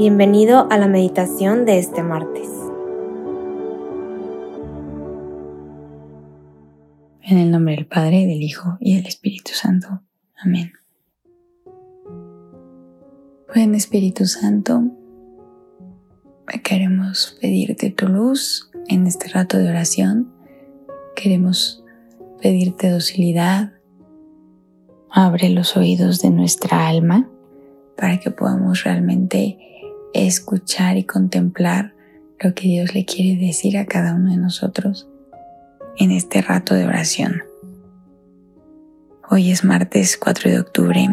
Bienvenido a la meditación de este martes. En el nombre del Padre, del Hijo y del Espíritu Santo. Amén. Buen Espíritu Santo, queremos pedirte tu luz en este rato de oración. Queremos pedirte docilidad. Abre los oídos de nuestra alma para que podamos realmente escuchar y contemplar lo que Dios le quiere decir a cada uno de nosotros en este rato de oración. Hoy es martes 4 de octubre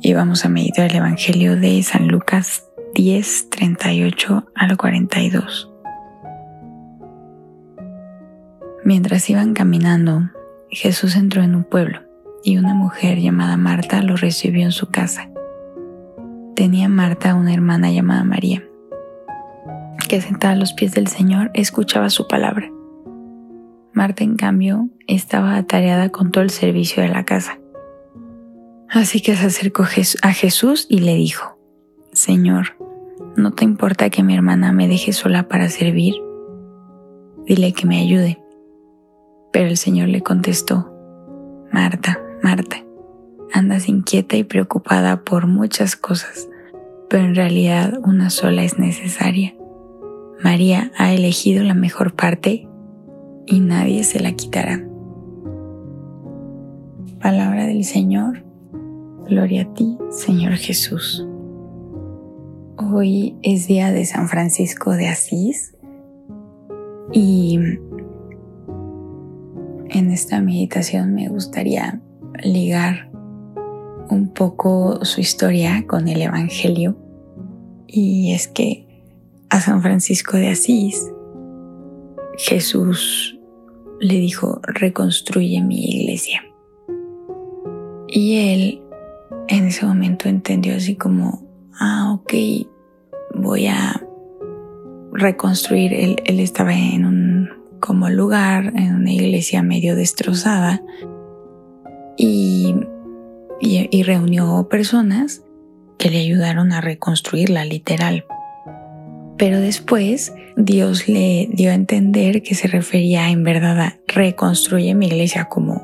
y vamos a meditar el Evangelio de San Lucas 10, 38 al 42. Mientras iban caminando, Jesús entró en un pueblo y una mujer llamada Marta lo recibió en su casa tenía Marta una hermana llamada María, que sentada a los pies del Señor escuchaba su palabra. Marta, en cambio, estaba atareada con todo el servicio de la casa. Así que se acercó a Jesús y le dijo, Señor, ¿no te importa que mi hermana me deje sola para servir? Dile que me ayude. Pero el Señor le contestó, Marta, Marta, andas inquieta y preocupada por muchas cosas, pero en realidad una sola es necesaria. María ha elegido la mejor parte y nadie se la quitará. Palabra del Señor, gloria a ti, Señor Jesús. Hoy es día de San Francisco de Asís y en esta meditación me gustaría ligar un poco su historia con el Evangelio y es que a San Francisco de Asís Jesús le dijo, reconstruye mi iglesia. Y él en ese momento entendió así como, ah, ok, voy a reconstruir. Él, él estaba en un como lugar, en una iglesia medio destrozada. Y y, reunió personas que le ayudaron a reconstruirla literal. Pero después Dios le dio a entender que se refería en verdad a reconstruye mi iglesia como,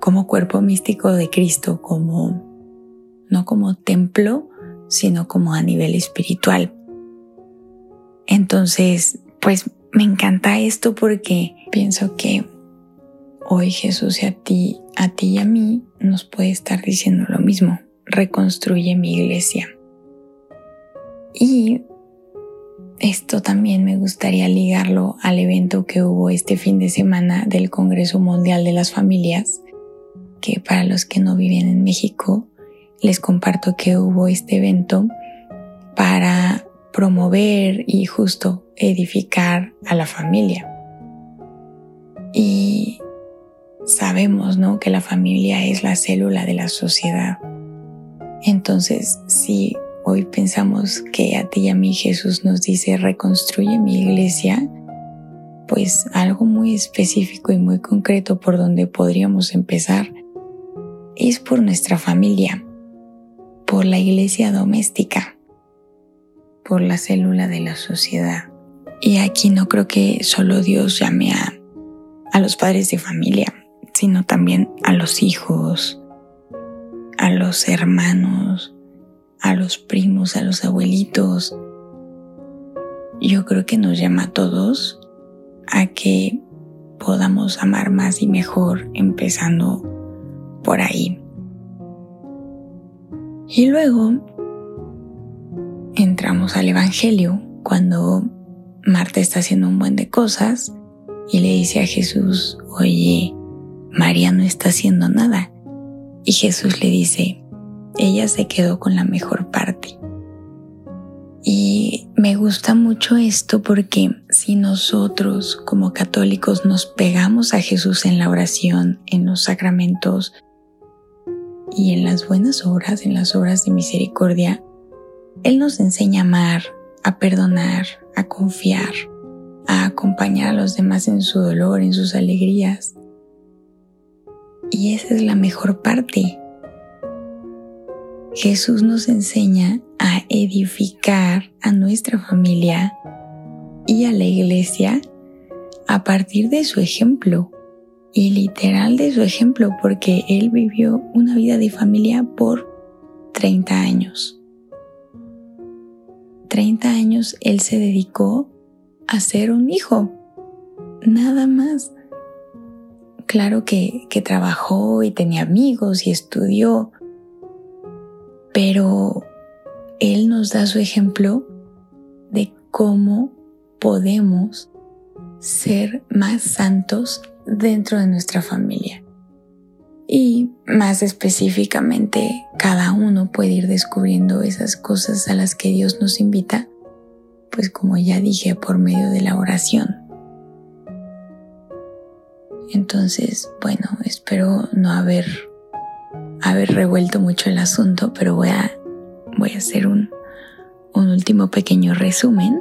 como cuerpo místico de Cristo, como, no como templo, sino como a nivel espiritual. Entonces, pues me encanta esto porque pienso que hoy Jesús y a ti, a ti y a mí nos puede estar diciendo lo mismo. Reconstruye mi iglesia. Y esto también me gustaría ligarlo al evento que hubo este fin de semana del Congreso Mundial de las Familias, que para los que no viven en México, les comparto que hubo este evento para promover y justo edificar a la familia. Y sabemos, ¿no? Que la familia es la célula de la sociedad. Entonces, si hoy pensamos que a ti y a mí Jesús nos dice reconstruye mi iglesia, pues algo muy específico y muy concreto por donde podríamos empezar es por nuestra familia, por la iglesia doméstica, por la célula de la sociedad. Y aquí no creo que solo Dios llame a, a los padres de familia, sino también a los hijos, a los hermanos, a los primos, a los abuelitos. Yo creo que nos llama a todos a que podamos amar más y mejor empezando por ahí. Y luego entramos al Evangelio cuando Marta está haciendo un buen de cosas y le dice a Jesús, oye, María no está haciendo nada. Y Jesús le dice, ella se quedó con la mejor parte. Y me gusta mucho esto porque si nosotros como católicos nos pegamos a Jesús en la oración, en los sacramentos y en las buenas obras, en las obras de misericordia, Él nos enseña a amar, a perdonar, a confiar, a acompañar a los demás en su dolor, en sus alegrías. Y esa es la mejor parte. Jesús nos enseña a edificar a nuestra familia y a la iglesia a partir de su ejemplo y literal de su ejemplo porque él vivió una vida de familia por 30 años. 30 años él se dedicó a ser un hijo, nada más. Claro que, que trabajó y tenía amigos y estudió, pero Él nos da su ejemplo de cómo podemos ser más santos dentro de nuestra familia. Y más específicamente, cada uno puede ir descubriendo esas cosas a las que Dios nos invita, pues como ya dije, por medio de la oración. Entonces, bueno, espero no haber haber revuelto mucho el asunto, pero voy a, voy a hacer un, un último pequeño resumen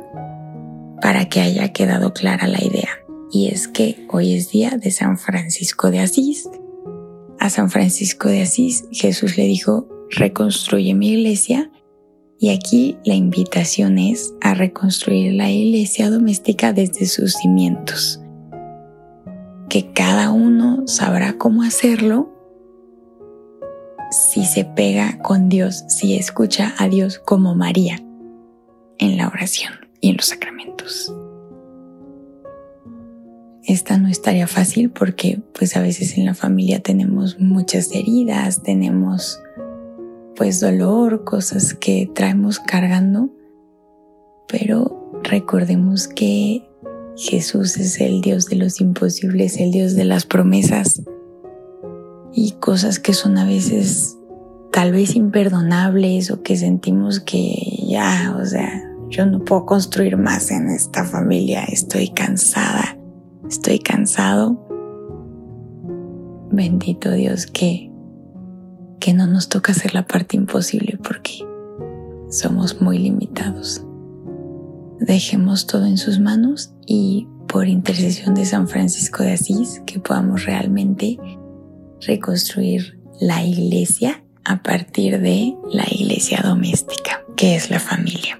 para que haya quedado clara la idea. Y es que hoy es día de San Francisco de Asís. A San Francisco de Asís Jesús le dijo, reconstruye mi iglesia. Y aquí la invitación es a reconstruir la iglesia doméstica desde sus cimientos. Que cada uno sabrá cómo hacerlo si se pega con Dios, si escucha a Dios como María en la oración y en los sacramentos. Esta no estaría fácil porque pues a veces en la familia tenemos muchas heridas, tenemos pues dolor, cosas que traemos cargando, pero recordemos que Jesús es el Dios de los imposibles, el Dios de las promesas y cosas que son a veces tal vez imperdonables o que sentimos que ya, o sea, yo no puedo construir más en esta familia, estoy cansada, estoy cansado. Bendito Dios que, que no nos toca hacer la parte imposible porque somos muy limitados. Dejemos todo en sus manos y por intercesión de San Francisco de Asís que podamos realmente reconstruir la iglesia a partir de la iglesia doméstica, que es la familia.